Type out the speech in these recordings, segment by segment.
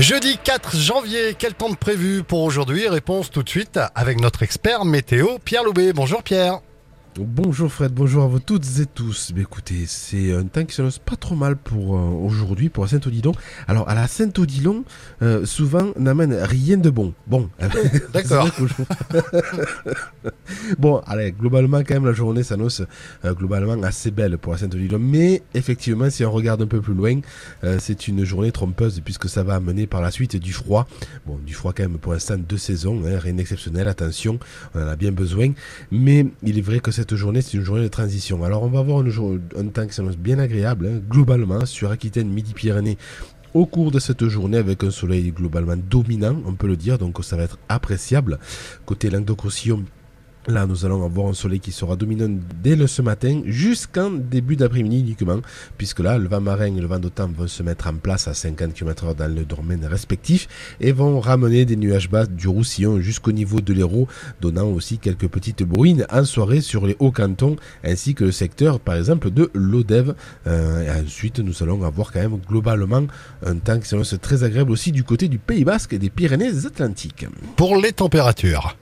Jeudi 4 janvier, quel temps de prévu pour aujourd'hui? Réponse tout de suite avec notre expert météo Pierre Loubet. Bonjour Pierre. Bonjour Fred, bonjour à vous toutes et tous. Mais écoutez, c'est un temps qui s'annonce pas trop mal pour euh, aujourd'hui, pour la Saint-Odilon. Alors, à la Saint-Odilon, euh, souvent, n'amène rien de bon. Bon, d'accord. bon, allez, globalement, quand même, la journée s'annonce euh, globalement assez belle pour la Saint-Odilon. Mais effectivement, si on regarde un peu plus loin, c'est une journée trompeuse puisque ça va amener par la suite du froid. Bon, du froid quand même pour l'instant de saison, hein, rien d'exceptionnel, attention, on en a bien besoin. Mais il est vrai que cette journée, c'est une journée de transition. Alors, on va avoir un temps qui s'annonce bien agréable, hein, globalement, sur Aquitaine, Midi-Pyrénées au cours de cette journée avec un soleil globalement dominant, on peut le dire, donc ça va être appréciable. Côté Languedoc-Roussillon, Là, nous allons avoir un soleil qui sera dominant dès le ce matin jusqu'en début d'après-midi uniquement, puisque là, le vent marin et le vent d'automne vont se mettre en place à 50 km/h dans le domaine respectif et vont ramener des nuages bas du Roussillon jusqu'au niveau de l'Hérault, donnant aussi quelques petites bruines en soirée sur les hauts cantons ainsi que le secteur, par exemple, de l'Odève. Euh, ensuite, nous allons avoir quand même globalement un temps qui s'annonce très agréable aussi du côté du Pays Basque et des Pyrénées-Atlantiques. Pour les températures.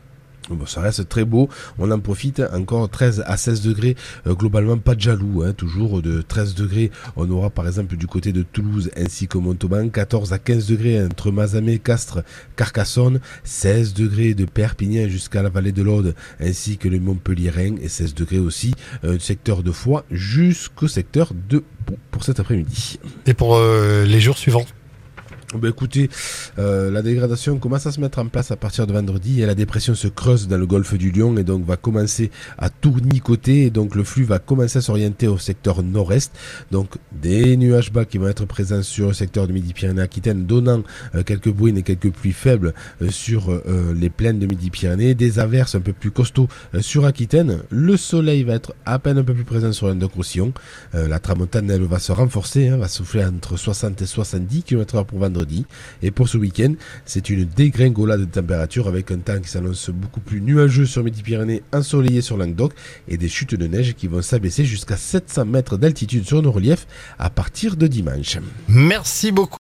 Bon, ça reste très beau. On en profite encore 13 à 16 degrés. Euh, globalement, pas de jaloux. Hein, toujours de 13 degrés. On aura par exemple du côté de Toulouse ainsi que Montauban. 14 à 15 degrés entre Mazamet, Castres, Carcassonne. 16 degrés de Perpignan jusqu'à la vallée de l'Aude ainsi que le Montpellierin. Et 16 degrés aussi euh, secteur de Foix jusqu'au secteur de Pau pour cet après-midi. Et pour euh, les jours suivants? Ben écoutez, euh, la dégradation commence à se mettre en place à partir de vendredi et la dépression se creuse dans le golfe du Lion et donc va commencer à tournicoter et donc le flux va commencer à s'orienter au secteur nord-est. Donc des nuages bas qui vont être présents sur le secteur de Midi-Pyrénées-Aquitaine donnant euh, quelques bruines et quelques pluies faibles euh, sur les plaines de Midi-Pyrénées, des averses un peu plus costauds sur Aquitaine. Le soleil va être à peine un peu plus présent sur l'Indoc-Roussillon. la tramontane elle va se renforcer, hein, va souffler entre 60 et 70 km/h pour et pour ce week-end, c'est une dégringolade de température avec un temps qui s'annonce beaucoup plus nuageux sur Midi-Pyrénées, ensoleillé sur Languedoc et des chutes de neige qui vont s'abaisser jusqu'à 700 mètres d'altitude sur nos reliefs à partir de dimanche. Merci beaucoup.